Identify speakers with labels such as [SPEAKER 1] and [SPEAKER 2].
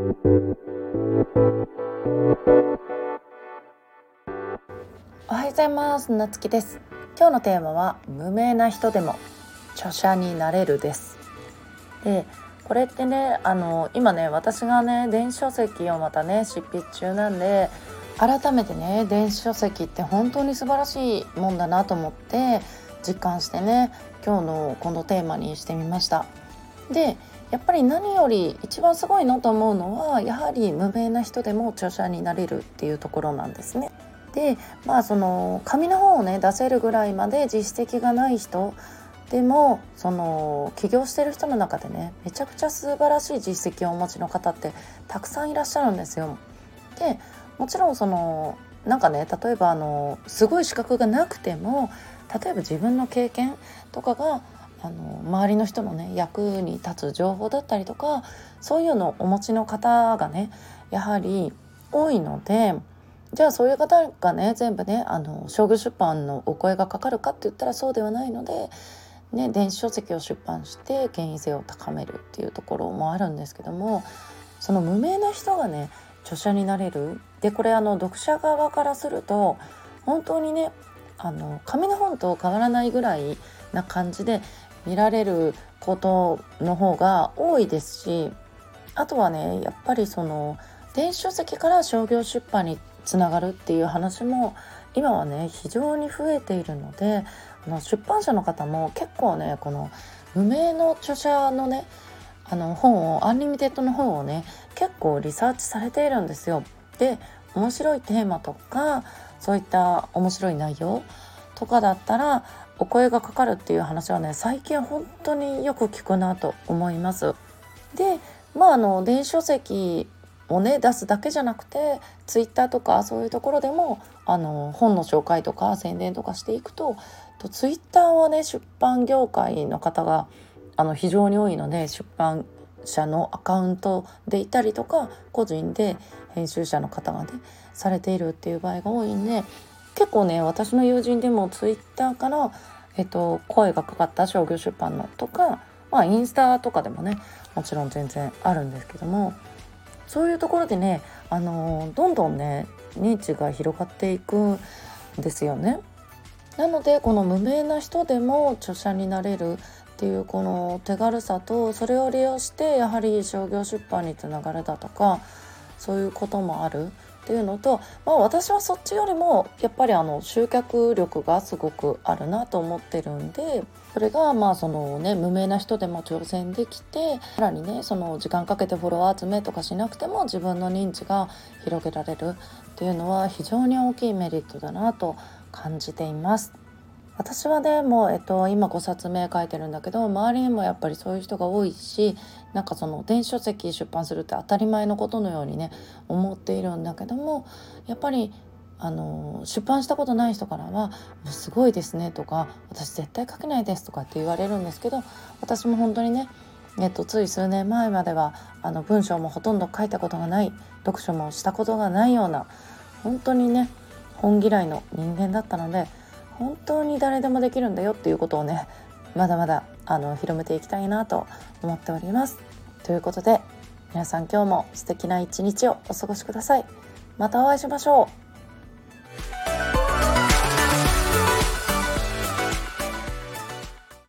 [SPEAKER 1] おはようございます。なつきです。今日のテーマは無名な人でも著者になれるです。でこれってねあの今ね私がね電子書籍をまたね執筆中なんで改めてね電子書籍って本当に素晴らしいもんだなと思って実感してね今日のこのテーマにしてみました。でやっぱり何より一番すごいなと思うのはやはり無名な人でも著者になれるっていうところなんですね。でまあその紙の本をね出せるぐらいまで実績がない人でもその起業してる人の中でねめちゃくちゃ素晴らしい実績をお持ちの方ってたくさんいらっしゃるんですよ。でもちろんそのなんかね例えばあのすごい資格がなくても例えば自分の経験とかがあの周りの人のね役に立つ情報だったりとかそういうのをお持ちの方がねやはり多いのでじゃあそういう方がね全部ねあの商業出版のお声がかかるかって言ったらそうではないので、ね、電子書籍を出版して権威性を高めるっていうところもあるんですけどもその無名な人がね著者になれる。でこれあの読者側からすると本当にねあの紙の本と変わらないぐらいな感じで見られることの方が多いですしあとはねやっぱりその電子書籍から商業出版につながるっていう話も今はね非常に増えているのであの出版社の方も結構ねこの無名の著者のねあの本をアンリミテッドの本をね結構リサーチされているんですよ。で面白いテーマとかそういった面白い内容とかだったらお声がかかるっていう話はね最近本当によく聞くなと思います。でまああの電子書籍をね出すだけじゃなくてツイッターとかそういうところでもあの本の紹介とか宣伝とかしていくととツイッターはね出版業界の方があの非常に多いので出版社のアカウントでいたりとか個人で編集者の方がねされているっていう場合が多いんで結構ね私の友人でもツイッターから、えっと、声がかかった商業出版のとか、まあ、インスタとかでもねもちろん全然あるんですけどもそういうところでね、あのどんどんね認知が広がっていくんですよね。なのでこの無名な人でも著者になれるっていうこの手軽さとそれを利用してやはり商業出版につながるだとかそういうこともあるっていうのと、まあ、私はそっちよりもやっぱりあの集客力がすごくあるなと思ってるんでそれがまあそのね無名な人でも挑戦できてさらにねその時間かけてフォロワー集めとかしなくても自分の認知が広げられるっていうのは非常に大きいメリットだなと感じています。私はねも、えっと、今5冊目書いてるんだけど周りにもやっぱりそういう人が多いしなんかその電子書籍出版するって当たり前のことのようにね思っているんだけどもやっぱりあの出版したことない人からは「もうすごいですね」とか「私絶対書けないです」とかって言われるんですけど私も本当にねえっと、つい数年前まではあの文章もほとんど書いたことがない読書もしたことがないような本当にね本嫌いの人間だったので本当に誰でもできるんだよっていうことをねまだまだあの広めていきたいなと思っております。ということで皆さん今日も素敵な一日をお過ごしください。またお会いしましょう。